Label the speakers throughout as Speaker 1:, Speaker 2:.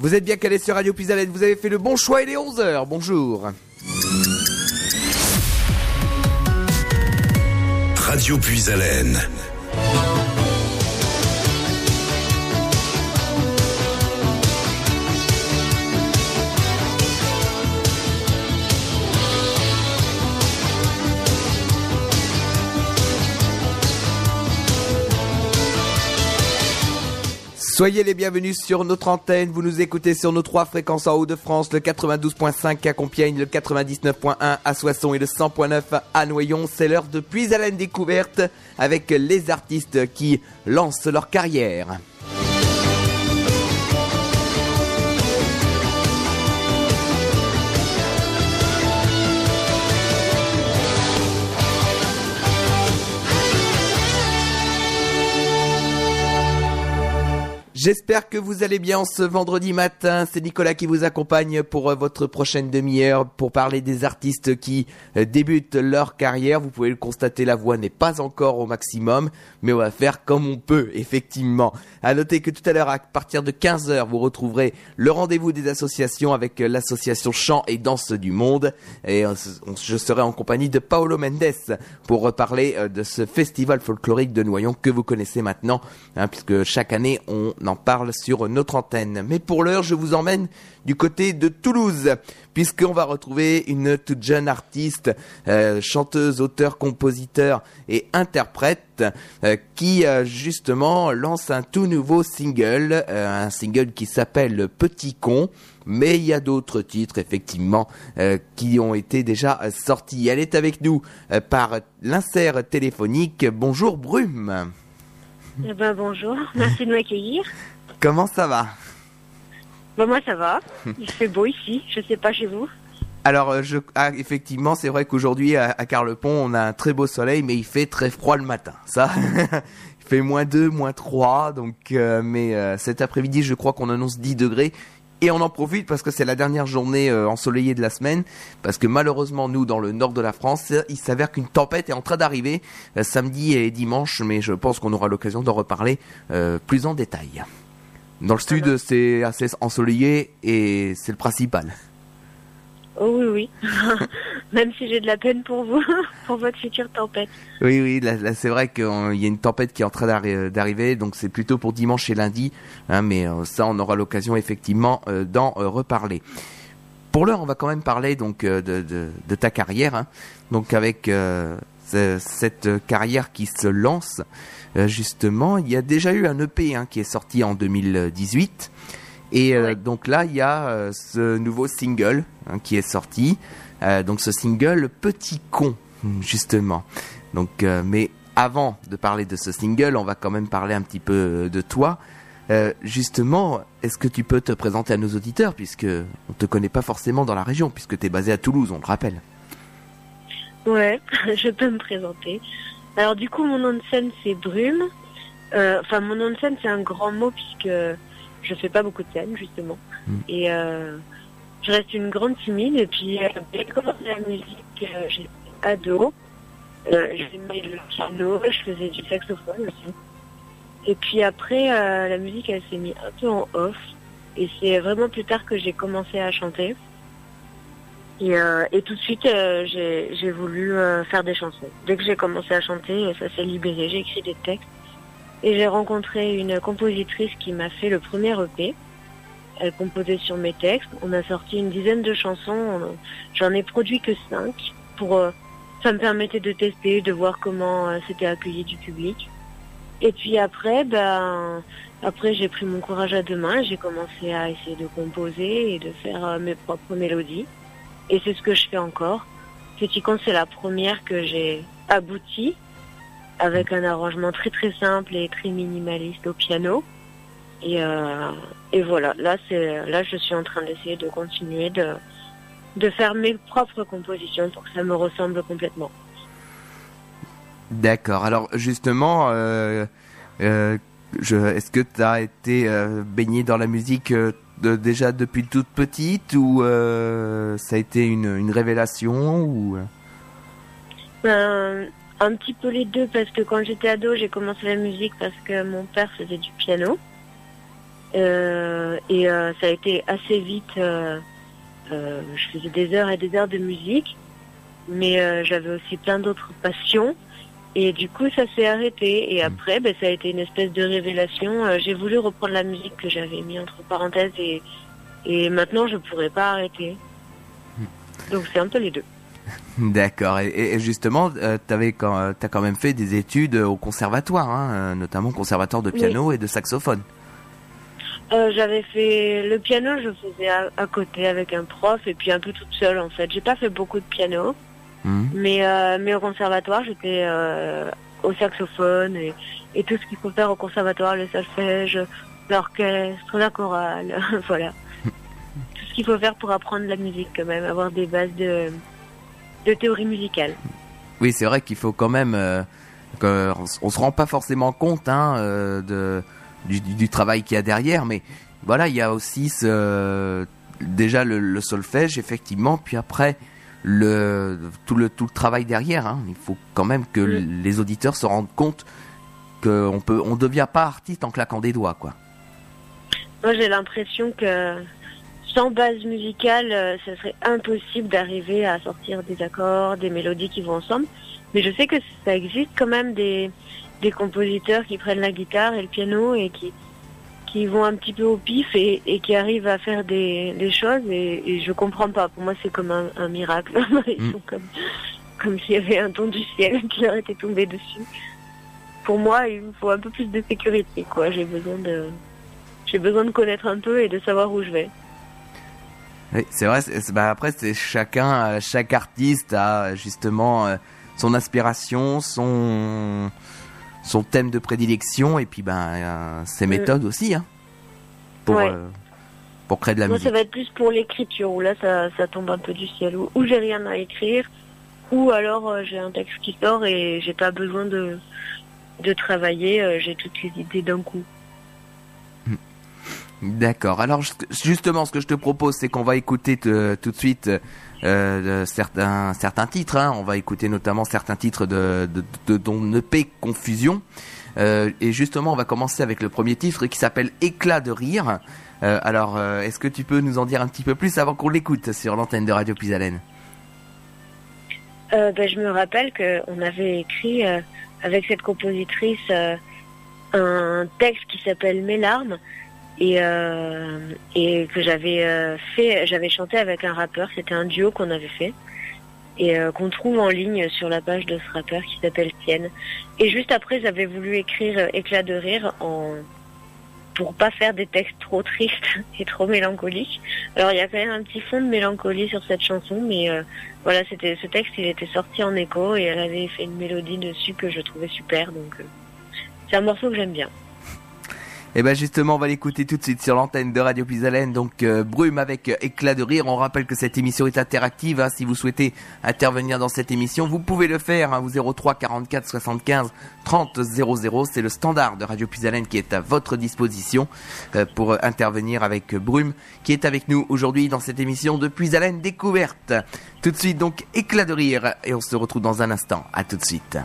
Speaker 1: Vous êtes bien calé sur Radio Puisalène, vous avez fait le bon choix, il est 11h, bonjour.
Speaker 2: Radio Puisalène.
Speaker 1: Soyez les bienvenus sur notre antenne. Vous nous écoutez sur nos trois fréquences en Haut-de-France, le 92.5 à Compiègne, le 99.1 à Soissons et le 100.9 à Noyon. C'est l'heure de Puis à la découverte avec les artistes qui lancent leur carrière. J'espère que vous allez bien ce vendredi matin. C'est Nicolas qui vous accompagne pour euh, votre prochaine demi-heure pour parler des artistes qui euh, débutent leur carrière. Vous pouvez le constater, la voix n'est pas encore au maximum, mais on va faire comme on peut, effectivement. À noter que tout à l'heure, à partir de 15h, vous retrouverez le rendez-vous des associations avec euh, l'association Chant et Danse du Monde. Et je serai en compagnie de Paolo Mendes pour reparler de ce festival folklorique de Noyon que vous connaissez maintenant, hein, puisque chaque année, on parle sur notre antenne. Mais pour l'heure, je vous emmène du côté de Toulouse, puisqu'on va retrouver une toute jeune artiste, euh, chanteuse, auteur, compositeur et interprète, euh, qui euh, justement lance un tout nouveau single, un single qui s'appelle Petit Con. Mais il y a d'autres titres effectivement qui ont été déjà sortis. Elle est avec nous par l'insert téléphonique. Bonjour Brume.
Speaker 3: Eh ben, bonjour, merci de m'accueillir.
Speaker 1: Comment ça va?
Speaker 3: Ben, Moi ça va, il fait beau ici, je sais pas chez vous.
Speaker 1: Alors, euh, je, ah, effectivement, c'est vrai qu'aujourd'hui à, Carlepont, on a un très beau soleil, mais il fait très froid le matin. Ça, il fait moins 2, moins 3. Donc, euh, mais euh, cet après-midi, je crois qu'on annonce 10 degrés. Et on en profite parce que c'est la dernière journée euh, ensoleillée de la semaine. Parce que malheureusement, nous, dans le nord de la France, il s'avère qu'une tempête est en train d'arriver euh, samedi et dimanche. Mais je pense qu'on aura l'occasion d'en reparler euh, plus en détail. Dans le sud, c'est assez ensoleillé et c'est le principal.
Speaker 3: Oh oui, oui. Même si j'ai de la peine pour vous, pour votre future tempête.
Speaker 1: Oui, oui, là, c'est vrai qu'il y a une tempête qui est en train d'arriver, donc c'est plutôt pour dimanche et lundi, hein, mais euh, ça, on aura l'occasion effectivement euh, d'en euh, reparler. Pour l'heure, on va quand même parler donc de, de, ta carrière, hein. donc avec cette carrière qui se lance. justement, il y a déjà eu un EP hein, qui est sorti en 2018. Et euh, donc là, il y a euh, ce nouveau single hein, qui est sorti. Euh, donc ce single Petit con, justement. Donc, mais avant de parler de ce single, on va quand même parler un petit peu de toi. justement, est-ce que tu peux te présenter à nos auditeurs, puisque on te connaît pas forcément dans la région, puisque tu es basé à Toulouse, on le rappelle.
Speaker 3: Ouais, je peux me présenter. Alors du coup, mon nom de scène c'est Brume. Enfin, mon nom de scène c'est un grand mot puisque je fais pas beaucoup de scènes justement. Mm. Et euh, je reste une grande timide. Et puis euh, j'ai commencé la musique, euh, j'étais ado. Euh, j'aimais le piano, je faisais du saxophone aussi. Et puis après, la musique, elle s'est mise un peu en off. Et c'est vraiment plus tard que j'ai commencé à chanter. Et, et tout de suite, j'ai voulu faire des chansons. Dès que j'ai commencé à chanter, ça s'est libéré. J'ai écrit des textes. Et j'ai rencontré une compositrice qui m'a fait le premier EP. Elle composait sur mes textes. On a sorti une dizaine de chansons. J'en ai produit que cinq. Pour, euh, ça me permettait de tester, de voir comment euh, c'était accueilli du public. Et puis après, ben, après j'ai pris mon courage à deux mains. J'ai commencé à essayer de composer et de faire euh, mes propres mélodies. Et c'est ce que je fais encore. Petit con, c'est la première que j'ai aboutie avec un arrangement très très simple et très minimaliste au piano. Et, euh, et voilà, là c'est là je suis en train d'essayer de continuer de, de faire mes propres compositions pour que ça me ressemble complètement.
Speaker 1: D'accord. Alors justement, euh, euh, est-ce que tu as été baigné dans la musique déjà depuis toute petite ou ça a été une, une révélation ou
Speaker 3: ben, un petit peu les deux parce que quand j'étais ado, j'ai commencé la musique parce que mon père faisait du piano. Euh, et euh, ça a été assez vite. euh, je faisais des heures et des heures de musique, mais j'avais aussi plein d'autres passions. Et du coup, ça s'est arrêté. Et après, ben, ça a été une espèce de révélation. J'ai voulu reprendre la musique que j'avais mis entre parenthèses et, et maintenant, je pourrais pas arrêter. Donc c'est un peu les deux.
Speaker 1: D'accord. Et, justement, euh, quand, euh, t'as quand même fait des études au conservatoire, hein, euh, notamment conservatoire de
Speaker 3: Oui.
Speaker 1: piano et de saxophone.
Speaker 3: Euh, j'avais fait le piano, je faisais à, à côté avec un prof et puis un peu toute seule en fait. J'ai pas fait beaucoup de piano,
Speaker 1: Mhm.
Speaker 3: mais euh, mais au conservatoire j'étais euh, au saxophone et, et tout ce qu'il faut faire au conservatoire, le solfège, l'orchestre, la chorale, voilà. tout ce qu'il faut faire pour apprendre la musique quand même, avoir des bases de de théorie musicale.
Speaker 1: Oui, c'est vrai qu'il faut quand même. Euh, que, on, se rend pas forcément compte hein, euh, de, du, travail qu'il y a derrière, mais voilà, il y a aussi ce, déjà le, le solfège, effectivement, puis après le tout le tout le travail derrière. Hein. Il faut quand même que les auditeurs se rendent compte qu'on peut, on devient pas artiste en claquant des doigts, quoi.
Speaker 3: Moi, j'ai l'impression que sans base musicale, euh, ce serait impossible d'arriver à sortir des accords, des mélodies qui vont ensemble. Mais je sais que ça existe quand même des, des compositeurs qui prennent la guitare et le piano et qui, qui vont un petit peu au pif et, et qui arrivent à faire des, des choses et, et je comprends pas. Pour moi, c'est comme un, un miracle. Ils
Speaker 1: Mm.
Speaker 3: sont comme, comme s'il y avait un don du ciel qui leur était tombé dessus. Pour moi, il me faut un peu plus de sécurité, quoi. J'ai besoin de, j'ai besoin de connaître un peu et de savoir où je vais.
Speaker 1: Oui, c'est vrai. bah, après, c'est chacun, euh, chaque artiste a justement euh, son inspiration, son son thème de prédilection et puis ben euh, ses méthodes aussi, hein, pour
Speaker 3: Ouais.
Speaker 1: euh, pour créer de la
Speaker 3: Moi,
Speaker 1: musique.
Speaker 3: ça va être plus pour l'écriture, où là, ça, ça tombe un peu du ciel, où, où j'ai rien à écrire, ou alors euh, j'ai un texte qui sort et j'ai pas besoin de, de travailler, euh, j'ai toutes les idées d'un coup.
Speaker 1: D'accord. Alors justement, ce que je te propose, c'est qu'on va écouter te- tout de suite euh, certains certains titres. hein. On va écouter notamment certains titres de de, de EP Confusion. Euh, et justement, on va commencer avec le premier titre qui s'appelle Éclat de rire. Euh, alors, est-ce que tu peux nous en dire un petit peu plus avant qu'on l'écoute sur l'antenne de Radio Pisalène
Speaker 3: ben, je me rappelle qu'on avait écrit avec cette compositrice un texte qui s'appelle Mes larmes et, euh, et que j'avais euh, fait, j'avais chanté avec un rappeur. C'était un duo qu'on avait fait et euh, qu'on trouve en ligne sur la page de ce rappeur qui s'appelle Tienne. Et juste après, j'avais voulu écrire Éclat de rire en pour pas faire des textes trop tristes et trop mélancoliques. Alors il y a quand même un petit fond de mélancolie sur cette chanson, mais voilà, c'était ce texte, il était sorti en écho et elle avait fait une mélodie dessus que je trouvais super, donc c'est un morceau que j'aime bien.
Speaker 1: Et ben justement, on va l'écouter tout de suite sur l'antenne de Radio Pisalène. Donc euh, Brume avec euh, éclat de rire. On rappelle que cette émission est interactive. hein. Si vous souhaitez intervenir dans cette émission, vous pouvez le faire. Hein, au 03 44 75 30 00. C'est le standard de Radio Pisalène qui est à votre disposition euh, pour intervenir avec Brume, qui est avec nous aujourd'hui dans cette émission de Pisalène découverte. Tout de suite donc éclat de rire et on se retrouve dans un instant. À tout de suite.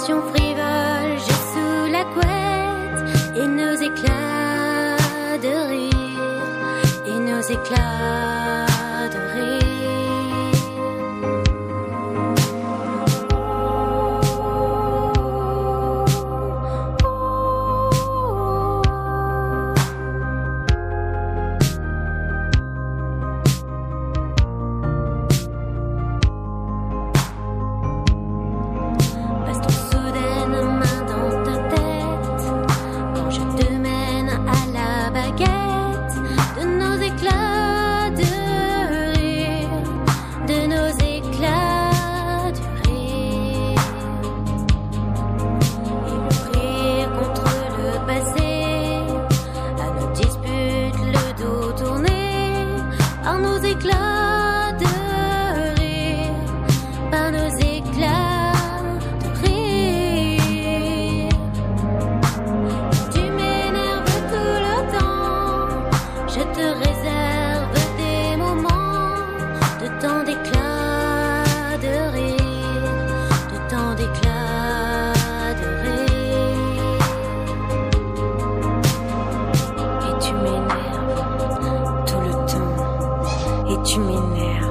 Speaker 4: N'arrête, passion frivole, j'ai sous la couette, et nos éclats de rire, et nos éclats et tu m'énerves tout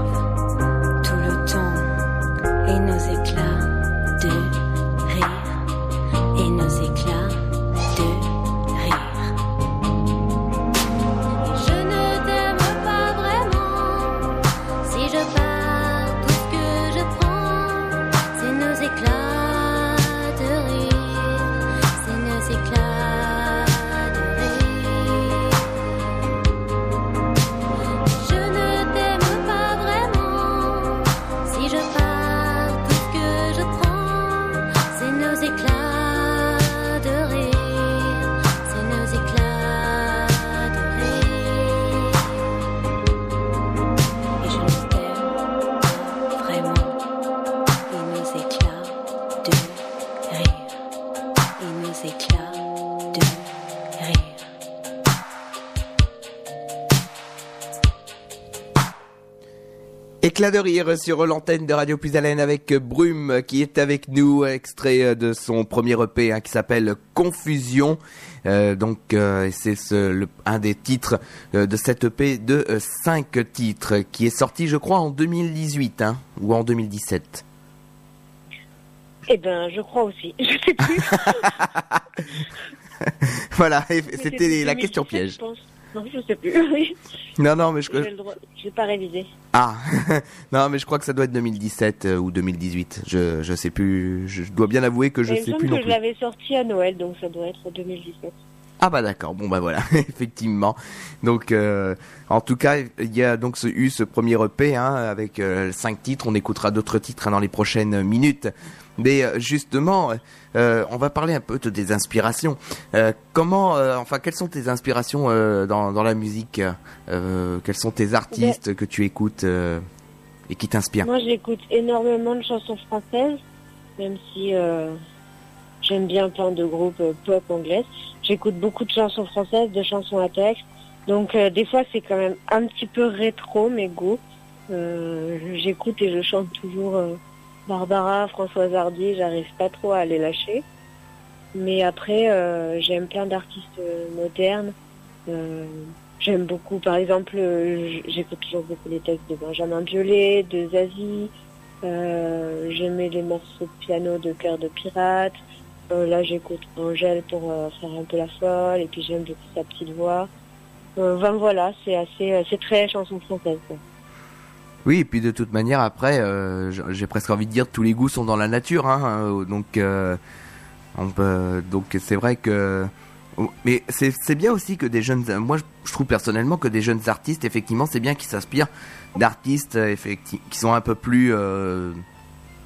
Speaker 1: Éclat de rire sur l'antenne de Radio Plus Haleine avec Brume qui est avec nous, extrait de son premier EP hein, qui s'appelle Confusion. Euh, donc euh, c'est ce, le- un des titres euh, de cette EP de euh, cinq titres qui est sorti je crois en 2018 hein, ou en 2017.
Speaker 3: Eh ben, je crois aussi. Je sais plus.
Speaker 1: voilà, c'était la
Speaker 3: 2017,
Speaker 1: question
Speaker 3: je
Speaker 1: piège.
Speaker 3: pense. Non, je sais plus.
Speaker 1: Non non mais je
Speaker 3: J'ai pas révisé.
Speaker 1: ah non mais je crois que ça doit être 2017 euh, ou 2018. Je je sais plus. Je dois bien avouer que je
Speaker 3: Mais
Speaker 1: sais plus non
Speaker 3: que je
Speaker 1: plus.
Speaker 3: l'avais sorti à Noël, donc ça doit être 2017.
Speaker 1: Ah bah d'accord, bon bah voilà, effectivement. Donc euh, en tout cas, il y a donc ce, eu ce premier EP hein, avec euh, cinq titres, on écoutera d'autres titres hein, dans les prochaines minutes. Mais euh, justement, euh, on va parler un peu de tes inspirations. Euh, comment, enfin, quelles sont tes inspirations dans, dans la musique Quels sont tes artistes que tu écoutes et qui t'inspirent?
Speaker 3: Moi, j'écoute énormément de chansons françaises, même si j'aime bien plein de groupes pop anglaises. J'écoute beaucoup de chansons françaises, de chansons à texte. Donc, des fois, c'est quand même un petit peu rétro, mes goûts. J'écoute et je chante toujours Barbara, Françoise Hardy. J'arrive pas trop à les lâcher. Mais après, euh, j'aime plein d'artistes euh, modernes. Euh, J'aime beaucoup, par exemple, j'écoute toujours beaucoup les textes de Benjamin Biolay, de Zazie. Euh, J'aimais les morceaux de piano de Cœur de Pirate. Là, j'écoute Angèle pour faire un peu la folle. Et puis, j'aime beaucoup sa petite voix. Ben voilà, c'est assez, c'est très chanson française.
Speaker 1: Oui, et puis de toute manière, après, euh, j'ai presque envie de dire tous les goûts sont dans la nature, hein, euh, donc euh, donc c'est vrai que, mais c'est bien aussi que des jeunes, moi je- trouve personnellement que des jeunes artistes, effectivement, c'est bien qu'ils s'inspirent d'artistes qui sont un peu plus euh,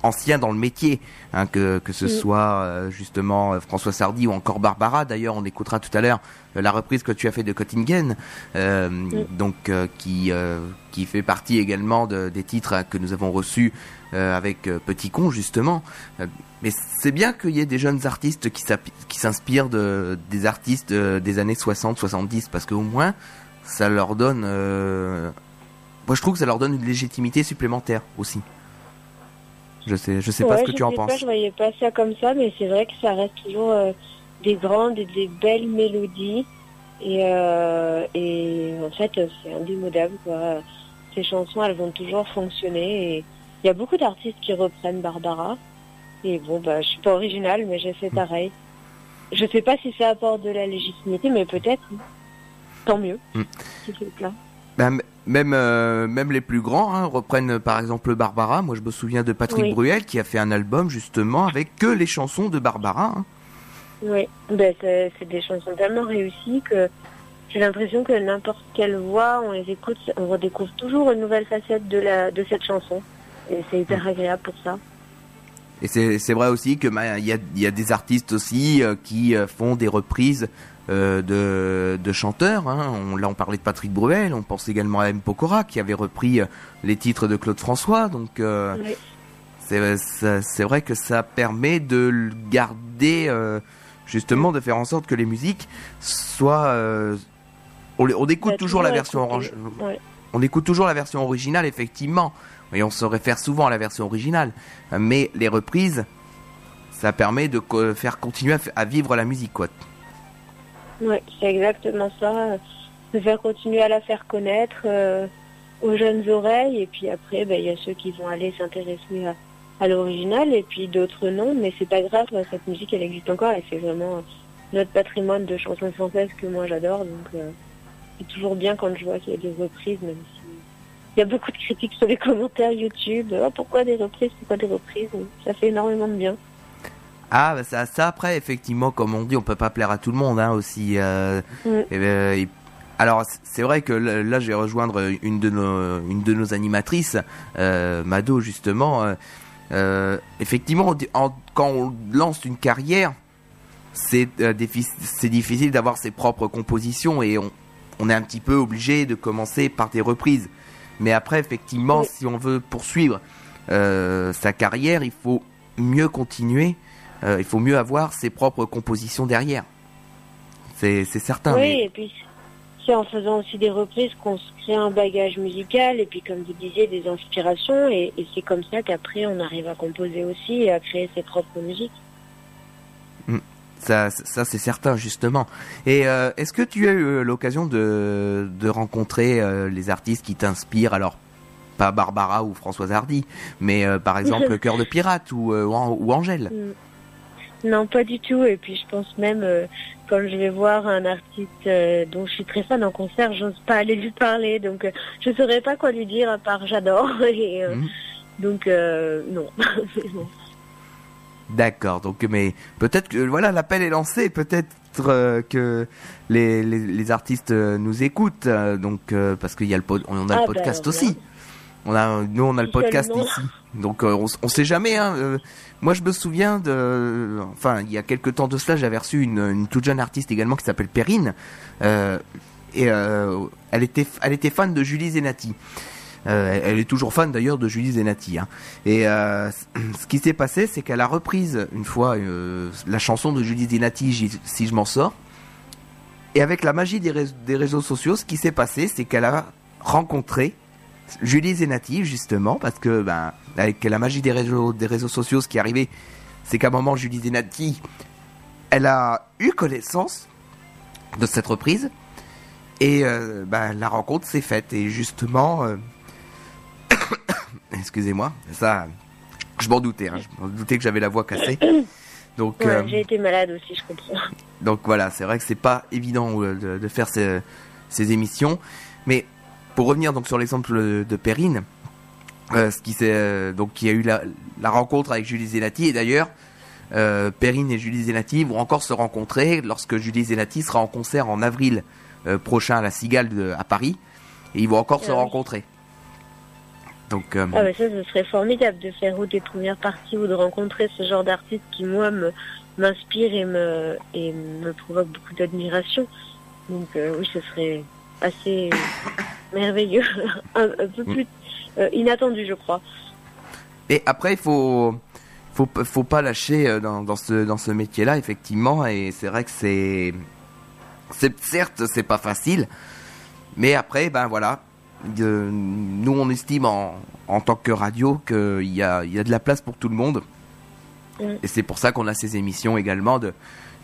Speaker 1: anciens dans le métier, hein, que que ce
Speaker 3: Mm.
Speaker 1: soit euh, justement euh, François Sardy ou encore Barbara. D'ailleurs, on écoutera tout à l'heure euh, la reprise que tu as fait de Cottingen, euh, donc euh, qui euh, qui fait partie également de- des titres que nous avons reçus avec Petit Con justement. Mais c'est bien qu'il y ait des jeunes artistes qui s'inspirent de des artistes des années 60-70 parce qu'au moins ça leur donne moi je trouve que ça leur donne une légitimité supplémentaire aussi. Je sais je sais pas ce que tu en penses.
Speaker 3: Pas, je voyais pas ça comme ça, mais c'est vrai que ça reste toujours euh, des grandes et des belles mélodies. Et, euh, et en fait, c'est indémodable. Quoi. Ces chansons, elles vont toujours fonctionner. Et il y a beaucoup d'artistes qui reprennent Barbara. Et bon, bah, je suis pas originale, mais j'ai fait pareil. Je sais pas si ça apporte de la légitimité, mais peut-être. Tant mieux.
Speaker 1: Mm.
Speaker 3: Si c'est le cas.
Speaker 1: M- même euh, même les plus grands hein, reprennent euh, par exemple Barbara. Moi je me souviens de Patrick
Speaker 3: Oui.
Speaker 1: Bruel qui a fait un album justement avec que les chansons de Barbara. hein.
Speaker 3: Oui, ben, c'est des chansons tellement réussies que j'ai l'impression que n'importe quelle voix, on les écoute, on redécouvre toujours une nouvelle facette de, la, de cette chanson. Et c'est hyper agréable pour ça.
Speaker 1: Et c'est vrai aussi que bah, il y a, y a des artistes aussi euh, qui euh, font des reprises euh, de, de chanteurs. Hein. On, là, on parlait de Patrick Bruel, on pense également à M. Pokora qui avait repris euh, les titres de Claude François. Donc, euh,
Speaker 3: Oui.
Speaker 1: c'est vrai que ça permet de garder, euh, justement, de faire en sorte que les musiques soient. on, écoute toujours la version
Speaker 3: écouter.
Speaker 1: orange.
Speaker 3: Ouais.
Speaker 1: On écoute toujours la version originale, effectivement. Et on se réfère souvent à la version originale. Mais les reprises, ça permet de faire continuer à, vivre la musique, quoi.
Speaker 3: Ouais, c'est exactement ça. De faire continuer à la faire connaître euh, aux jeunes oreilles. Et puis après, ben, il y a ceux qui vont aller s'intéresser à, l'original et puis d'autres non. Mais c'est pas grave, cette musique, elle existe encore et c'est vraiment notre patrimoine de chansons françaises que moi j'adore. Donc euh, c'est toujours bien quand je vois qu'il y a des reprises, même si il y a beaucoup de critiques sur les commentaires YouTube. Ah, pourquoi des reprises? Pourquoi des reprises? Ça fait énormément de bien.
Speaker 1: Ah, bah ça, ça après, effectivement, comme on dit, on peut pas plaire à tout le monde, hein, aussi. euh,
Speaker 3: Mm.
Speaker 1: et, et- alors, c'est vrai que là, je vais rejoindre une de nos, une de nos animatrices, euh, Mado, justement. euh, effectivement, en- quand on lance une carrière, c'est diffi- c'est difficile d'avoir ses propres compositions et on, on est un petit peu obligé de commencer par des reprises. Mais après, effectivement,
Speaker 3: Oui.
Speaker 1: si on veut poursuivre sa carrière, il faut mieux continuer, euh, il faut mieux avoir ses propres compositions derrière. C'est certain.
Speaker 3: Oui,
Speaker 1: mais-
Speaker 3: et puis c'est en faisant aussi des reprises qu'on se crée un bagage musical et puis comme vous disiez des inspirations et, et c'est comme ça qu'après on arrive à composer aussi et à créer ses propres musiques.
Speaker 1: Ça, ça c'est certain justement. Et euh, est-ce que tu as eu euh, l'occasion de, de rencontrer euh, les artistes qui t'inspirent? Alors, pas Barbara ou Françoise Hardy, mais euh, par exemple Cœur de Pirate ou, ou, An- ou Angèle.
Speaker 3: Non, pas du tout. Et puis je pense même euh, quand je vais voir un artiste euh, dont je suis très fan en concert, j'ose pas aller lui parler. Donc euh, je saurais pas quoi lui dire à part j'adore. Et
Speaker 1: Mhm.
Speaker 3: donc non.
Speaker 1: D'accord. Donc, mais peut-être que voilà, l'appel est lancé. Peut-être que les, les, les artistes nous écoutent. donc, parce qu'il y a le pod- on a
Speaker 3: Ah,
Speaker 1: le
Speaker 3: bah,
Speaker 1: podcast
Speaker 3: alors,
Speaker 1: aussi. On a, nous, on a le podcast ici. Donc, euh, on, sait jamais. Hein, euh, moi, je me souviens de, enfin, il y a quelques temps de cela, j'avais reçu une, une toute jeune artiste également qui s'appelle Perrine. Euh, et euh, elle était, elle était fan de Julie Zenati. Euh, elle est toujours fan d'ailleurs de Julie Zenati. Hein. Et euh, ce qui s'est passé, c'est qu'elle a reprise une fois euh, la chanson de Julie Zenati, si je m'en sors. Et avec la magie des, des réseaux sociaux, ce qui s'est passé, c'est qu'elle a rencontré Julie Zenati, justement, parce que ben, avec la magie des réseaux, des réseaux sociaux, ce qui est arrivé, c'est qu'à un moment, Julie Zenati, elle a eu connaissance de cette reprise. Et euh, ben, la rencontre s'est faite. Et justement, euh, excusez-moi, ça, je m'en doutais, hein, je m'en doutais que j'avais la voix cassée. Donc,
Speaker 3: Ouais,
Speaker 1: euh,
Speaker 3: J'ai été malade aussi, je comprends.
Speaker 1: donc voilà, c'est vrai que c'est pas évident de, de faire ces, ces émissions. Mais pour revenir donc sur l'exemple de Perrine, euh, ce qui s'est euh, donc y a eu la, la rencontre avec Julie Zenati et d'ailleurs euh, Perrine et Julie Zenati vont encore se rencontrer lorsque Julie Zenati sera en concert en avril euh, prochain à la Cigale de- à Paris et ils vont encore se
Speaker 3: Ah oui.
Speaker 1: rencontrer. Donc euh,
Speaker 3: Ah bah ça, ce serait formidable de faire ou des premières parties ou de rencontrer ce genre d'artiste qui, moi, me m'inspire et me, et me provoque beaucoup d'admiration. Donc euh, oui, ce serait assez merveilleux, un, un peu plus euh, inattendu, je crois.
Speaker 1: Et après, il faut, faut, faut pas lâcher euh, dans, dans ce, dans ce métier-là, effectivement. Et c'est vrai que c'est, c'est certes, c'est pas facile, mais après, ben voilà, nous on estime en, en tant que radio qu'il y a, il y a de la place pour tout le monde.
Speaker 3: Mm.
Speaker 1: Et c'est pour ça qu'on a ces émissions également de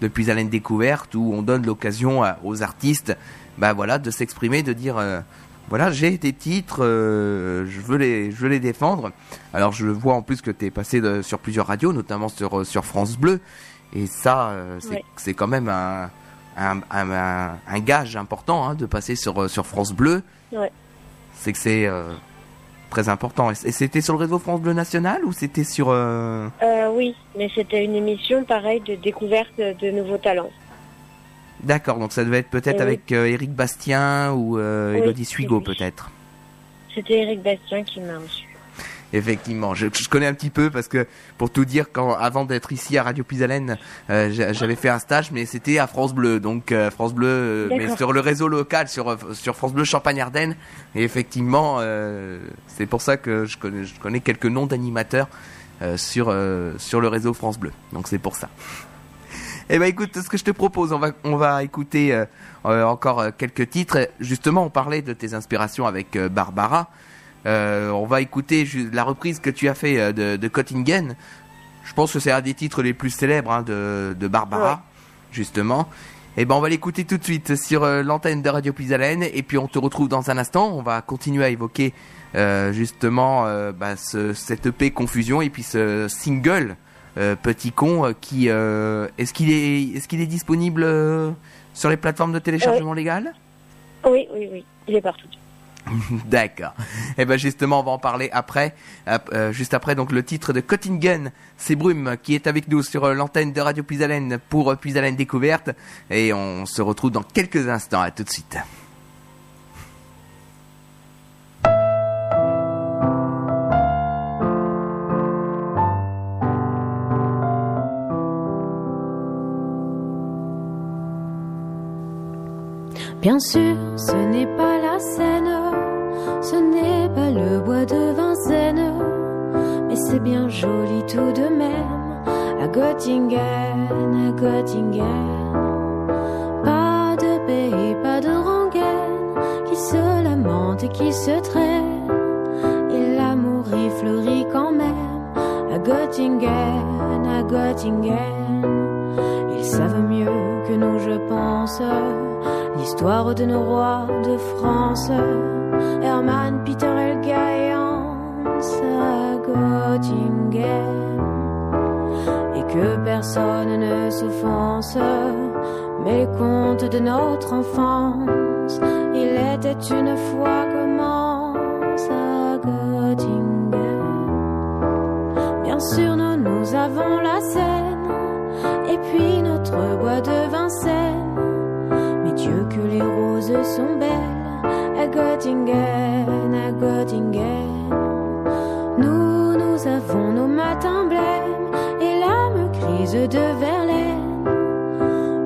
Speaker 1: depuis Haleine Découverte où on donne l'occasion aux artistes, ben voilà, de s'exprimer, de dire. euh, voilà, j'ai des titres, euh, je veux les, je veux les défendre. Alors je vois en plus que tu es passé de- sur plusieurs radios, notamment sur, euh, sur France Bleu. Et ça, euh, c'est
Speaker 3: Ouais.
Speaker 1: quand même un, un, un, un- un gage important hein, de passer sur, euh, sur France Bleu.
Speaker 3: Ouais.
Speaker 1: C'est que c'est euh, très important. Et c'était sur le réseau France Bleu National ou c'était sur...
Speaker 3: oui, mais c'était une émission, pareil, de découverte de nouveaux talents.
Speaker 1: D'accord, donc ça devait être peut-être
Speaker 3: oui.
Speaker 1: avec euh, Éric Bastien ou euh,
Speaker 3: Oui,
Speaker 1: Elodie Suigo peut-être.
Speaker 3: C'était Eric Bastien qui m'a reçu.
Speaker 1: Effectivement, je, je connais un petit peu parce que pour tout dire, quand avant d'être ici à Radio Pisalène, euh, j'a- j'avais fait un stage, mais c'était à France Bleu, donc euh, France Bleu, euh, mais sur le réseau local, sur sur France Bleu Champagne Ardenne. Et effectivement, c'est pour ça que je connais, je connais quelques noms d'animateurs sur sur le réseau France Bleu. Donc c'est pour ça. Eh ben écoute, ce que je te propose, on va on va écouter euh, euh, encore euh, quelques titres. Justement, on parlait de tes inspirations avec euh, Barbara. Euh, on va écouter la reprise que tu as fait de, de Cottingen. Je pense que c'est un des titres les plus célèbres hein, de, de Barbara,
Speaker 3: Ouais.
Speaker 1: justement. Et ben on va l'écouter tout de suite sur l'antenne de Radio Pisalène et puis on te retrouve dans un instant. On va continuer à évoquer justement bah, ce, cette EP Confusion et puis ce single Petit Con euh, qui euh, est-ce qu'il est est-ce qu'il est disponible euh, sur les plateformes de téléchargement légal?
Speaker 3: Oui, oui, oui, il est partout.
Speaker 1: D'accord. Et ben justement, on va en parler après, Ap- euh, juste après donc le titre de Cottingen, c'est Brume qui est avec nous sur euh, l'antenne de Radio Puisalène pour euh, Puisalène découverte et on se retrouve dans quelques instants. À tout de suite.
Speaker 4: Bien sûr, ce n'est pas la Seine, ce n'est pas le bois de Vincennes, mais c'est bien joli tout de même. À Göttingen, à Göttingen. Pas de pays, pas de rengaine qui se lamente et qui se traîne, et l'amour y fleurit quand même. À Göttingen, à Göttingen. Ils savent mieux que nous, je pense, l'histoire de nos rois de France. Hermann, Peter, et Hans à Göttingen. Et que personne ne s'offense, mais les contes de notre enfance. Il était une fois commence à Göttingen. Bien sûr, nous, nous avons la Seine, et puis notre bois de Vincennes. Les roses sont belles à Göttingen, à Göttingen. Nous, nous avons nos matins blêmes et l'âme grise de Verlaine.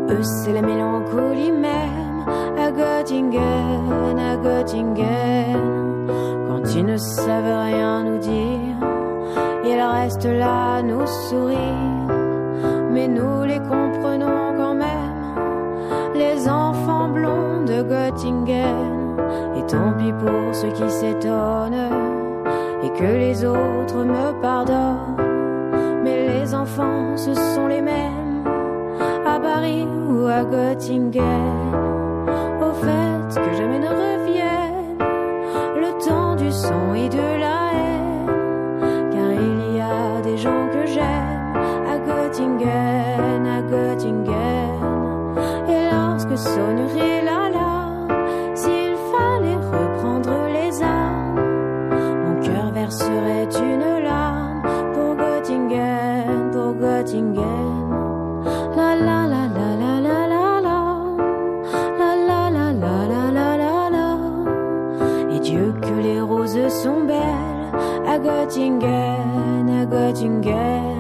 Speaker 4: Eux, c'est la mélancolie même à Göttingen, à Göttingen. Quand ils ne savent rien nous dire, ils restent là nous sourire. Mais nous les comprenons les enfants blonds de Göttingen. Et tant pis pour ceux qui s'étonnent et que les autres me pardonnent. Mais les enfants, ce sont les mêmes à Paris ou à Göttingen. Au fait que jamais ne revienne le temps du sang et de la à Göttingen, à Göttingen. Et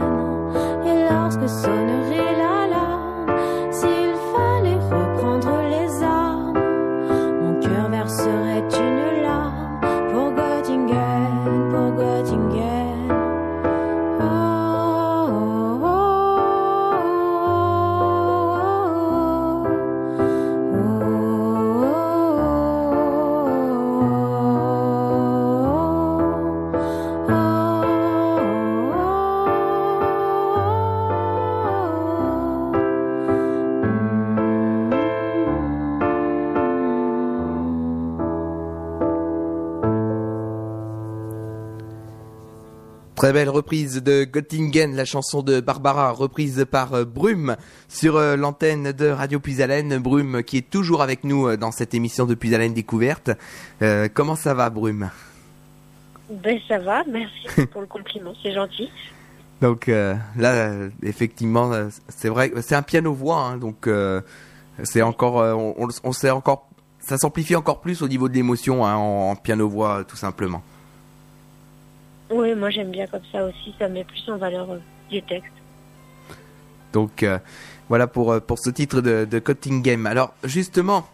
Speaker 1: Très belle reprise de Göttingen, la chanson de Barbara, reprise par euh, Brume sur euh, l'antenne de Radio Puisalène. Brume qui est toujours avec nous euh, dans cette émission de Puisalène Découverte. Euh, comment ça va, Brume?
Speaker 3: Ben ça va, merci pour le compliment, c'est gentil.
Speaker 1: Donc euh, là, effectivement, c'est vrai, c'est un piano-voix, hein, donc euh, c'est encore, on, on, encore, ça s'amplifie encore plus au niveau de l'émotion hein, en, en piano-voix, tout simplement.
Speaker 3: Oui, moi j'aime bien comme ça aussi, ça met plus en valeur euh, les textes.
Speaker 1: Donc euh, voilà pour, euh, pour ce titre de, de Cutting Game. Alors justement,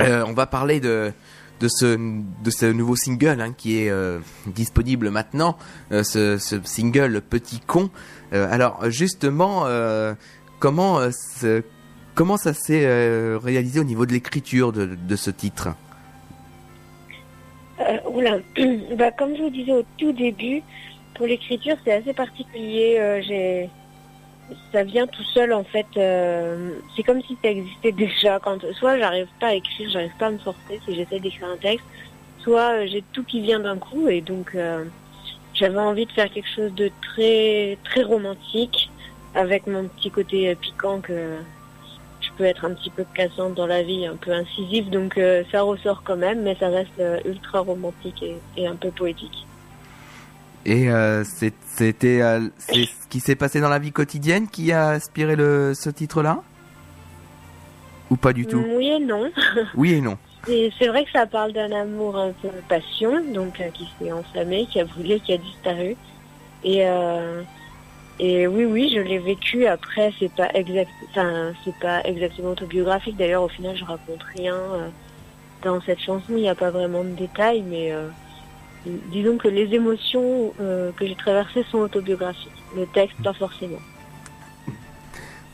Speaker 1: euh, on va parler de, de, ce, de ce nouveau single hein, qui est euh, disponible maintenant, euh, ce, ce single Petit Con. Euh, alors justement, euh, comment, euh, comment ça s'est euh, réalisé au niveau de l'écriture de, de ce titre?
Speaker 3: Euh, oula, bah, comme je vous disais au tout début, pour l'écriture c'est assez particulier. euh, j'ai, ça vient tout seul en fait. euh, c'est comme si ça existait déjà. Quand soit j'arrive pas à écrire, j'arrive pas à me forcer si j'essaie d'écrire un texte, soit j'ai tout qui vient d'un coup et donc j'avais envie de faire quelque chose de très très romantique avec mon petit côté piquant que je peux être un petit peu cassante dans la vie, un peu incisive, donc euh, ça ressort quand même, mais ça reste euh, ultra romantique et, et un peu poétique.
Speaker 1: Et euh, c'était ce qui s'est passé dans la vie quotidienne qui a inspiré le, ce titre-là? Ou pas du tout?
Speaker 3: Oui et non.
Speaker 1: Oui et non.
Speaker 3: C'est vrai que ça parle d'un amour un peu passion, donc qui s'est enflammé, qui a brûlé, qui a disparu. Et et oui, oui, je l'ai vécu. Après, c'est pas exact, enfin, c'est pas exactement autobiographique. D'ailleurs, au final, je raconte rien euh, dans cette chanson. Il n'y a pas vraiment de détails, mais euh, disons que les émotions euh, que j'ai traversées sont autobiographiques. Le texte, pas forcément.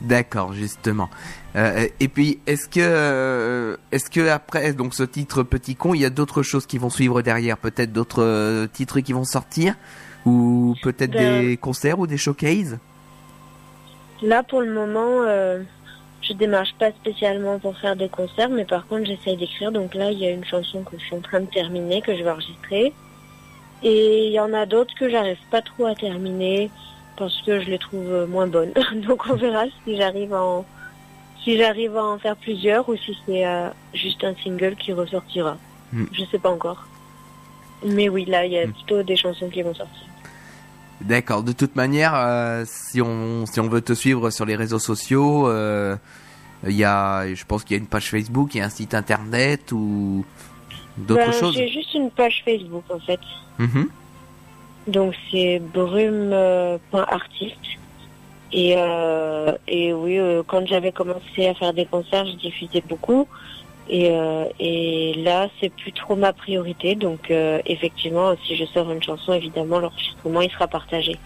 Speaker 1: D'accord, justement. Euh, et puis, est-ce que, euh, est-ce que après donc ce titre Petit con, il y a d'autres choses qui vont suivre derrière, peut-être d'autres euh, titres qui vont sortir, ou peut-être
Speaker 3: Ben-
Speaker 1: des concerts ou des showcases
Speaker 3: Là, pour le moment, euh, je démarche pas spécialement pour faire des concerts, mais par contre, j'essaye d'écrire. Donc là, il y a une chanson que je suis en train de terminer, que je vais enregistrer. Et il y en a d'autres que j'arrive pas trop à terminer parce que je les trouve euh, moins bonnes. Donc on verra si j'arrive à en, si j'arrive à en faire plusieurs ou si c'est euh, juste un single qui ressortira.
Speaker 1: Hmm.
Speaker 3: Je sais pas encore. Mais oui, là, il y a
Speaker 1: Hmm.
Speaker 3: plutôt des chansons qui vont sortir.
Speaker 1: D'accord. De toute manière, euh, si on si on veut te suivre sur les réseaux sociaux, euh, il y a, je pense qu'il y a une page Facebook, il y a un site internet ou d'autres
Speaker 3: Ben,
Speaker 1: choses.
Speaker 3: J'ai juste une page Facebook en fait.
Speaker 1: Mhm.
Speaker 3: Donc c'est brume.artiste. Et, euh, et oui, quand j'avais commencé à faire des concerts, je diffusais beaucoup. Et, euh, et là, c'est plus trop ma priorité. Donc euh, effectivement, si je sors une chanson, évidemment, l'enregistrement, il sera partagé.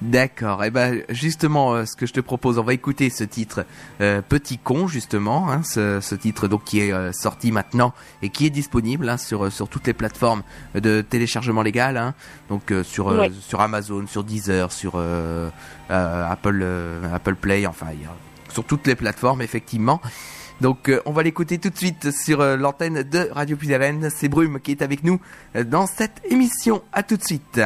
Speaker 1: D'accord. Et ben justement, euh, ce que je te propose, on va écouter ce titre euh, Petit con justement, hein, ce, ce titre donc qui est euh, sorti maintenant et qui est disponible hein, sur euh, sur toutes les plateformes de téléchargement légal, hein, donc euh, sur euh,
Speaker 3: Ouais.
Speaker 1: sur Amazon, sur Deezer, sur euh, euh, Apple euh, Apple Play, enfin sur toutes les plateformes effectivement. Donc euh, on va l'écouter tout de suite sur euh, l'antenne de Radio Puisalène. C'est Brume qui est avec nous euh, dans cette émission. À tout de suite.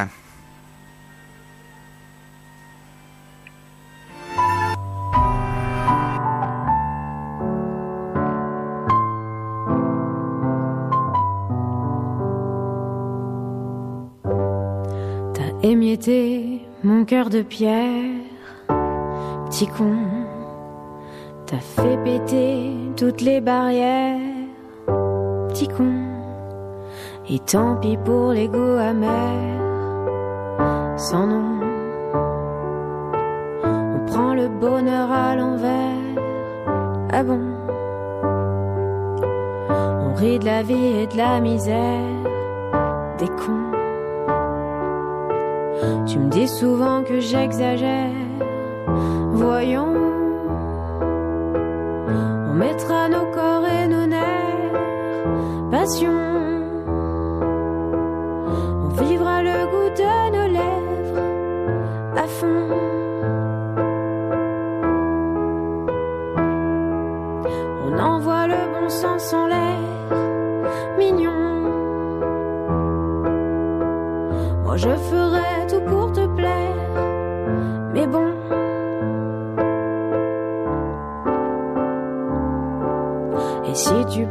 Speaker 4: T'as émietté mon cœur de pierre, petit con. T'as fait péter toutes les barrières, petit con. Et tant pis pour l'ego amer, sans nom. On prend le bonheur à l'envers, ah bon. On rit de la vie et de la misère, des cons. Tu me dis souvent que j'exagère. Voyons, on mettra nos corps et nos nerfs. Passion, on vivra le goût de nos lèvres à fond. On envoie le bon sens en l'air, mignon. Moi je ferai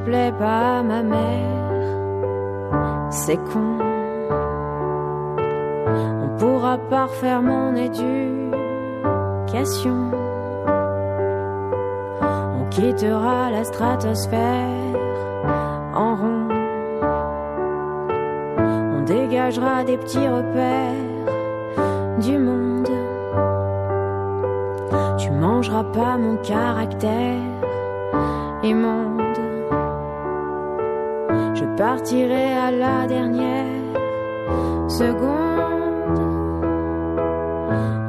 Speaker 4: plais pas ma mère, c'est con. On pourra pas refaire mon éducation. On quittera la stratosphère en rond. On dégagera des petits repères du monde. Tu mangeras pas mon caractère immonde. Je partirai à la dernière seconde.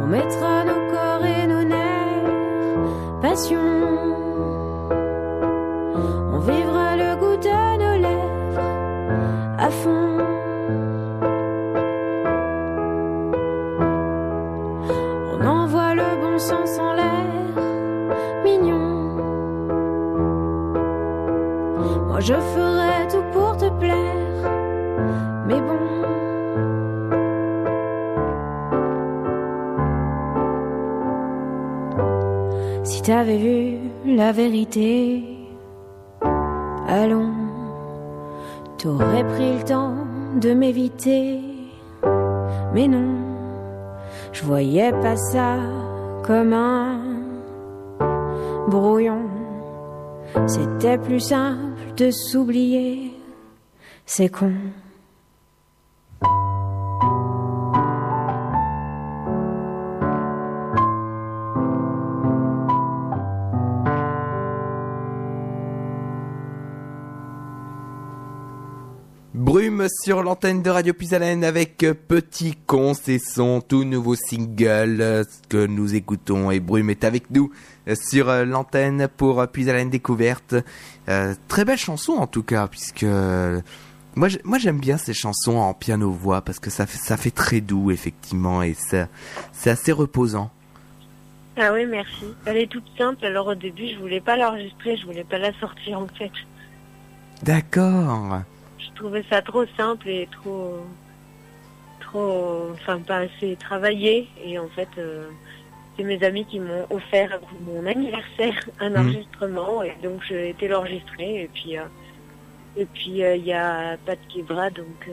Speaker 4: On mettra nos corps et nos nerfs, passion. On vivra le goût de nos lèvres à fond. On envoie le bon sens en l'air, mignon. Moi je ferai vérité, allons, t'aurais pris le temps de m'éviter, mais non. Je voyais pas ça comme un brouillon. C'était plus simple de s'oublier. C'est con.
Speaker 1: Sur l'antenne de Radio Puisalène avec euh, Petit Con, c'est son tout nouveau single euh, que nous écoutons et Brume est avec nous euh, sur l'antenne pour Puisalène Découverte. Euh, très belle chanson en tout cas puisque moi j'ai- moi j'aime bien ces chansons en piano voix parce que ça fait ça fait très doux effectivement et c'est assez reposant.
Speaker 3: Ah oui, merci. Elle est toute simple. Alors au début, je voulais pas l'enregistrer, je voulais pas la sortir en fait.
Speaker 1: D'accord.
Speaker 3: Je trouvais ça trop simple et trop, trop, enfin pas assez travaillé. Et en fait, euh, c'est mes amis qui m'ont offert pour mon anniversaire un
Speaker 1: Mhm.
Speaker 3: enregistrement et donc j'ai été l'enregistrer. Et puis, euh, et puis euh, il y a Pat Kebra, donc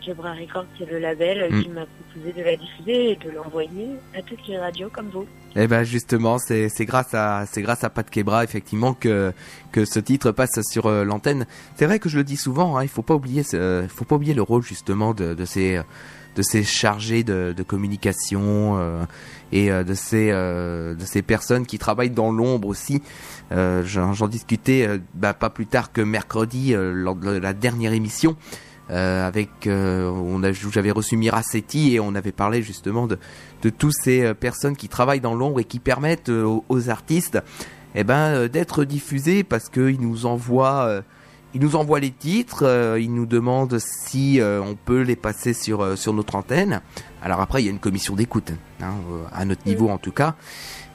Speaker 3: Kebra Records, c'est le label
Speaker 1: Mhm.
Speaker 3: qui m'a proposé de la diffuser et de l'envoyer à toutes les radios comme vous.
Speaker 1: Eh ben justement, c'est grâce à c'est grâce à Pat Kebra effectivement que que ce titre passe sur euh, l'antenne. C'est vrai que je le dis souvent, hein, il faut pas oublier euh, faut pas oublier le rôle justement de de ces de ces chargés de, de communication euh, et euh, de ces euh, de ces personnes qui travaillent dans l'ombre aussi. Euh, J'en discutais euh, bah, pas plus tard que mercredi euh, lors de la dernière émission. Euh, avec euh, on a où j'avais reçu Miracetti et on avait parlé justement de de toutes ces euh, personnes qui travaillent dans l'ombre et qui permettent euh, aux, aux artistes eh ben d'être diffusés parce qu'ils nous envoient ils nous envoient les titres, euh, ils nous demandent si euh, on peut les passer sur euh, sur notre antenne. Alors après il y a une commission d'écoute hein, à notre niveau en tout cas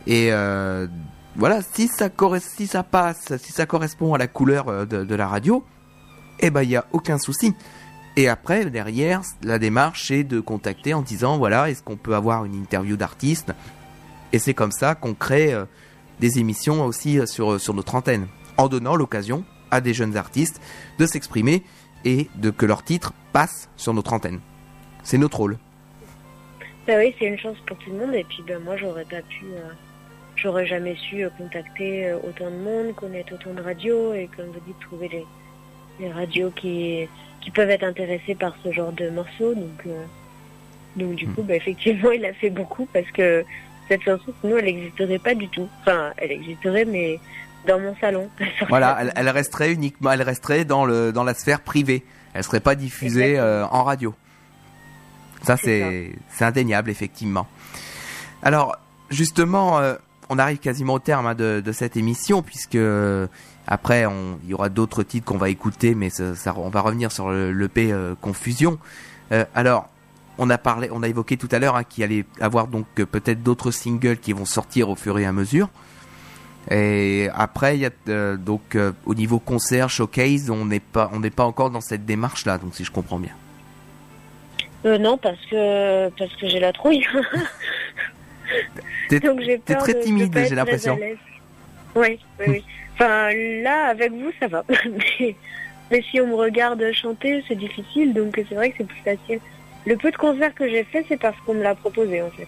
Speaker 1: et voilà si ça si ça passe si ça correspond à la couleur de, de la radio eh ben il y a aucun souci. Et après, derrière, la démarche est de contacter en disant voilà, est-ce qu'on peut avoir une interview d'artiste? Et c'est comme ça qu'on crée euh, des émissions aussi euh, sur, sur notre antenne, en donnant l'occasion à des jeunes artistes de s'exprimer et de que leur titre passe sur notre antenne. C'est notre rôle.
Speaker 3: Bah oui, c'est une chance pour tout le monde. Et puis, ben, moi, j'aurais pas pu, euh, j'aurais jamais su euh, contacter euh, autant de monde, connaître autant de radios et, comme vous dites, trouver les, les radios qui, qui peuvent être intéressées par ce genre de morceaux. Donc, euh, donc du coup, bah, effectivement, il a fait beaucoup parce que cette chanson, sinon, elle n'existerait pas du tout. Enfin, elle existerait, mais dans mon salon.
Speaker 1: Voilà, elle, elle resterait uniquement, elle resterait dans le dans la sphère privée. Elle serait pas diffusée euh, en radio. Ça
Speaker 3: c'est
Speaker 1: indéniable effectivement. Alors justement, euh, on arrive quasiment au terme hein, de, cette émission puisque euh, après il y aura d'autres titres qu'on va écouter, mais on va revenir sur le l'EP euh, Confusion. Euh, alors on a parlé, on a évoqué tout à l'heure hein, qu'il allait avoir donc peut-être d'autres singles qui vont sortir au fur et à mesure. Et après, y a donc au niveau concert, showcase, on n'est pas, on n'est pas encore dans cette démarche-là, donc si je comprends bien.
Speaker 3: Non, parce que, parce que j'ai la trouille.
Speaker 1: T'es
Speaker 3: Donc j'ai
Speaker 1: t'es
Speaker 3: peur
Speaker 1: très
Speaker 3: de- de
Speaker 1: timide, j'ai l'impression.
Speaker 3: Oui, oui, oui. Enfin, là, avec vous, ça va. mais, mais si on me regarde chanter, c'est difficile, donc c'est vrai que c'est plus facile. Le peu de concerts que j'ai fait, c'est parce qu'on me l'a proposé, en fait.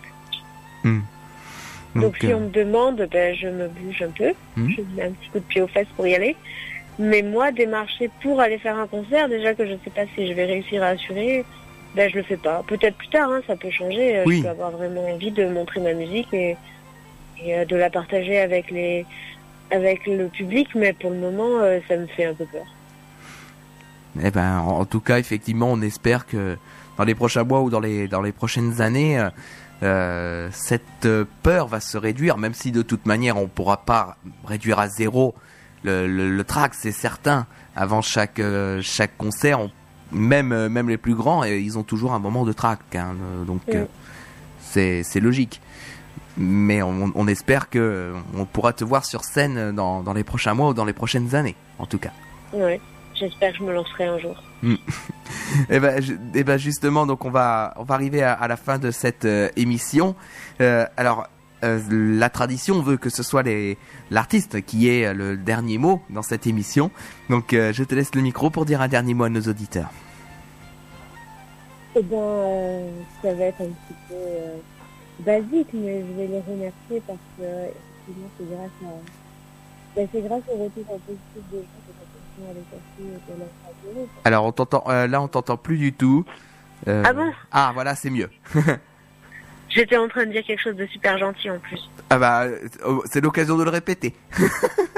Speaker 3: Donc, si
Speaker 1: euh,
Speaker 3: on me demande, ben, je me bouge un peu.
Speaker 1: Hmm.
Speaker 3: Je mets un petit coup de pied aux fesses pour y aller. Mais moi, démarcher pour aller faire un concert, déjà que je ne sais pas si je vais réussir à assurer, ben je le fais pas. Peut-être plus tard, hein, ça peut changer. Euh,
Speaker 1: Oui.
Speaker 3: Je peux avoir vraiment envie de montrer ma musique et, et, euh, de la partager avec les avec le public, mais pour le moment, euh, ça me fait un peu peur.
Speaker 1: Eh ben, en, tout cas, effectivement, on espère que dans les prochains mois ou dans les dans les prochaines années, euh, cette peur va se réduire, même si de toute manière, on pourra pas réduire à zéro le, le, le track, c'est certain. Avant chaque euh, chaque concert, on- même euh, même les plus grands, ils ont toujours un moment de track, hein, euh, donc euh, c'est c'est logique. Mais on, on espère que on pourra te voir sur scène dans, dans les prochains mois ou dans les prochaines années, en tout cas.
Speaker 3: Ouais. J'espère que je me lancerai un jour.
Speaker 1: Eh ben, je- eh ben justement, donc on va on va arriver à, à la fin de cette euh, émission. Euh, alors euh, la tradition veut que ce soit l'artiste qui ait le dernier mot dans cette émission. Donc euh, je te laisse le micro pour dire un dernier mot à nos auditeurs.
Speaker 3: Eh bien, euh, ça va être un petit peu euh, basique, mais je vais les remercier parce que effectivement, c'est grâce à ben, c'est grâce au retour en positif des gens que est sortie et qu'elle a radio.
Speaker 1: Alors on t'entend euh, là on t'entend plus du tout. Euh,
Speaker 3: Ah bon?
Speaker 1: Ah voilà c'est mieux.
Speaker 3: J'étais en train de dire quelque chose de super gentil en plus.
Speaker 1: Ah bah euh, c'est l'occasion de le répéter.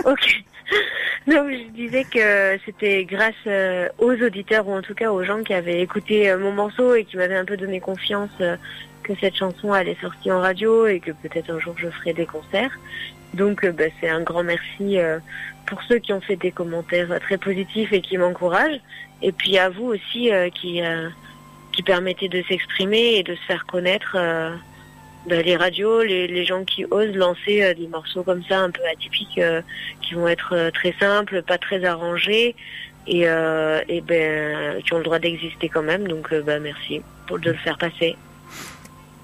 Speaker 3: Ok. Non, mais je disais que c'était grâce euh, aux auditeurs ou en tout cas aux gens qui avaient écouté euh, mon morceau et qui m'avaient un peu donné confiance que cette chanson allait sortir en radio et que peut-être un jour je ferai des concerts. Donc bah, c'est un grand merci pour ceux qui ont fait des commentaires très positifs et qui m'encouragent. Et puis à vous aussi qui euh, qui permettez de s'exprimer et de se faire connaître. euh, bah, les radios, les, les gens qui osent lancer euh, des morceaux comme ça un peu atypiques, euh, qui vont être euh, très simples, pas très arrangés, et, euh, et ben qui ont le droit d'exister quand même. Donc euh, bah, merci pour de le faire passer.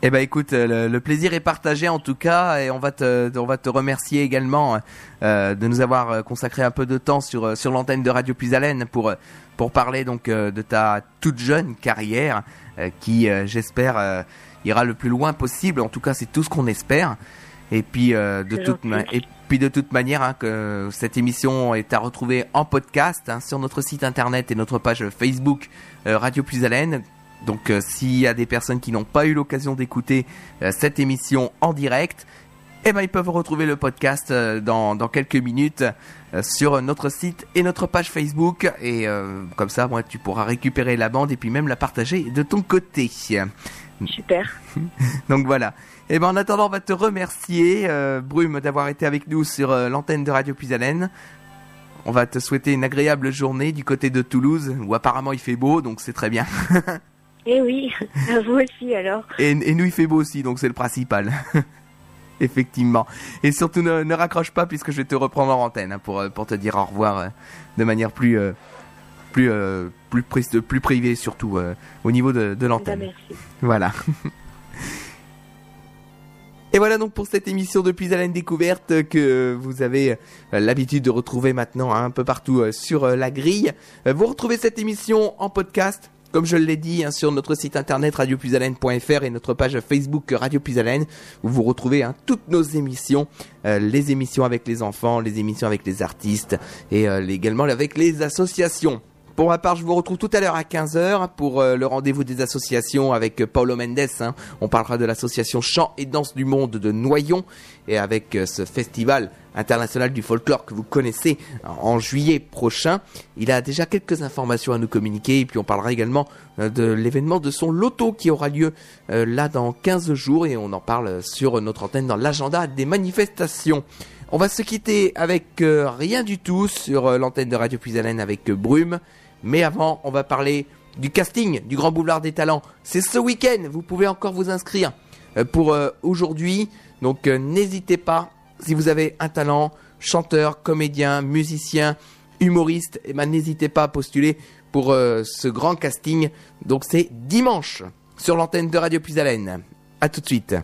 Speaker 1: Eh ben écoute, le, le plaisir est partagé en tout cas, et on va te, on va te remercier également euh, de nous avoir consacré un peu de temps sur sur l'antenne de Radio Puisalène pour pour parler donc euh, de ta toute jeune carrière euh, qui, euh, j'espère, ira le plus loin possible. En tout cas, c'est tout ce qu'on espère. Et puis euh, de toute ma-
Speaker 3: gentil.
Speaker 1: et puis de toute manière, hein, que cette émission est à retrouver en podcast hein, sur notre site internet et notre page Facebook euh, Radio Puisalène. Donc euh, s'il y a des personnes qui n'ont pas eu l'occasion d'écouter cette émission en direct, eh ben ils peuvent retrouver le podcast euh, dans, dans quelques minutes euh, sur notre site et notre page Facebook et euh, comme ça moi tu pourras récupérer la bande et puis même la partager de ton côté.
Speaker 3: Super.
Speaker 1: Donc voilà. Et ben en attendant on va te remercier euh, Brume d'avoir été avec nous sur euh, l'antenne de Radio Puisalène. On va te souhaiter une agréable journée du côté de Toulouse où apparemment il fait beau donc c'est très bien.
Speaker 3: Et oui, à vous aussi alors.
Speaker 1: Et, et nous, il fait beau aussi, donc c'est le principal. Effectivement. Et surtout, ne, ne raccroche pas puisque je vais te reprendre en antenne hein, pour, euh, pour te dire au revoir euh, de manière plus, euh, plus, euh, plus, pris- plus privée, surtout au niveau de, de
Speaker 3: Bah,
Speaker 1: l'antenne. Voilà. Et voilà donc pour cette émission de Puis à la découverte que vous avez l'habitude de retrouver maintenant hein, un peu partout sur la grille. Vous retrouvez cette émission en podcast, comme je l'ai dit, hein, sur notre site internet radiopuisalène.fr et notre page Facebook Radio Puisalène, où vous retrouvez hein, toutes nos émissions, euh, les émissions avec les enfants, les émissions avec les artistes et euh, également avec les associations. Pour ma part, je vous retrouve tout à l'heure à 15h pour euh, le rendez-vous des associations avec euh, Paulo Mendes. hein. On parlera de l'association Chant et Danse du Monde de Noyon et avec euh, ce festival international du folklore que vous connaissez en juillet prochain. Il a déjà quelques informations à nous communiquer et puis on parlera également de l'événement de son loto qui aura lieu là dans 15 jours et on en parle sur notre antenne dans l'agenda des manifestations. On va se quitter avec rien du tout sur l'antenne de Radio Puisalène avec Brume. Mais avant, on va parler du casting du Grand Boulevard des Talents. C'est ce week-end, vous pouvez encore vous inscrire euh, pour euh, aujourd'hui. Donc euh, n'hésitez pas, si vous avez un talent, chanteur, comédien, musicien, humoriste, eh ben, n'hésitez pas à postuler pour ce grand casting. Donc c'est dimanche sur l'antenne de Radio Puisalène. A tout de suite.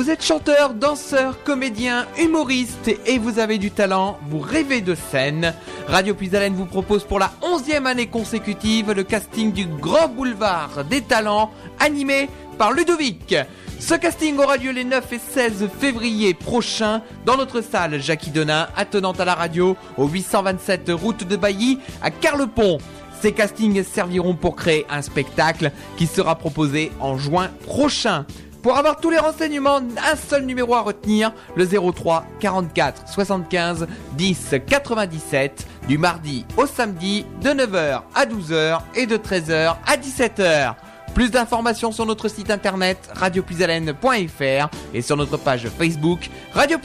Speaker 1: Vous êtes chanteur, danseur, comédien, humoriste et vous avez du talent, vous rêvez de scène. Radio Puisalène vous propose pour la onzième année consécutive le casting du Grand Boulevard des Talents animé par Ludovic. Ce casting aura lieu les 9 et 16 février prochains dans notre salle Jackie Denain, attenante à la radio, au 827 route de Bailly, à Carlepont. Ces castings serviront pour créer un spectacle qui sera proposé en juin prochain. Pour avoir tous les renseignements, un seul numéro à retenir, le 03 44 75 10 97, du mardi au samedi, de 9h à 12h et de 13h à 17h. Plus d'informations sur notre site internet radiopuisalène.fr et sur notre page Facebook Radio.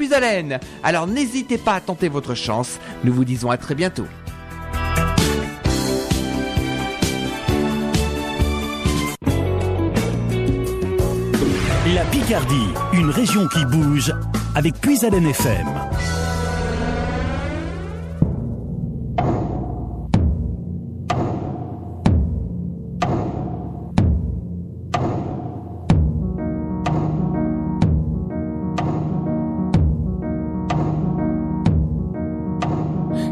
Speaker 1: Alors n'hésitez pas à tenter votre chance. Nous vous disons à très bientôt.
Speaker 5: La Picardie, une région qui bouge avec Puisalène FM.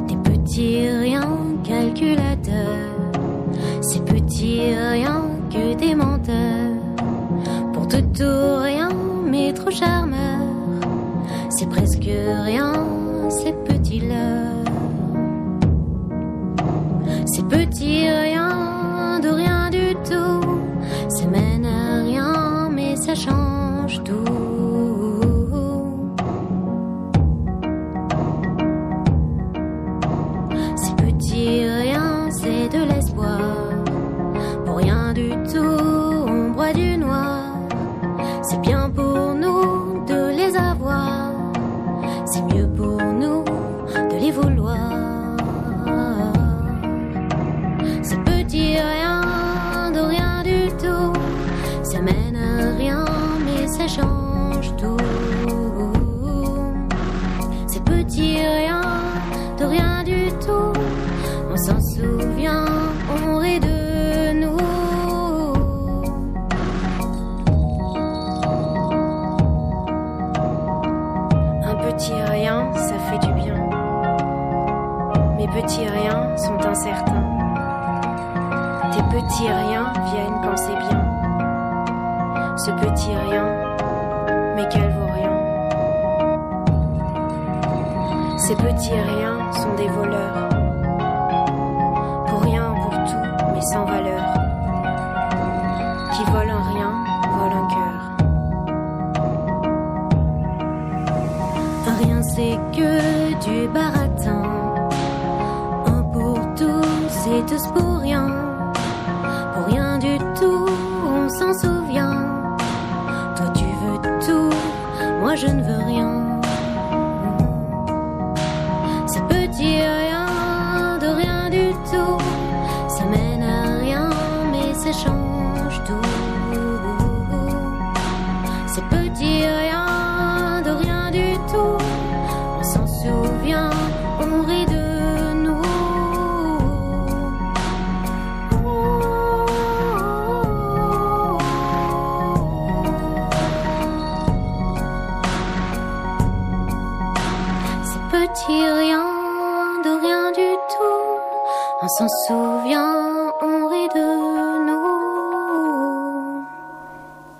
Speaker 4: Des petits riens calculateurs, C'est presque rien,
Speaker 6: Mes petits riens sont incertains. Tes petits riens viennent quand c'est bien. Ce petit rien, mais qu'elle vaut rien. Ces petits riens sont des voleurs. Pour rien, pour tout, mais sans valeur. Qui volent un rien, volent un cœur.
Speaker 4: Rien c'est que du baratin. Tous et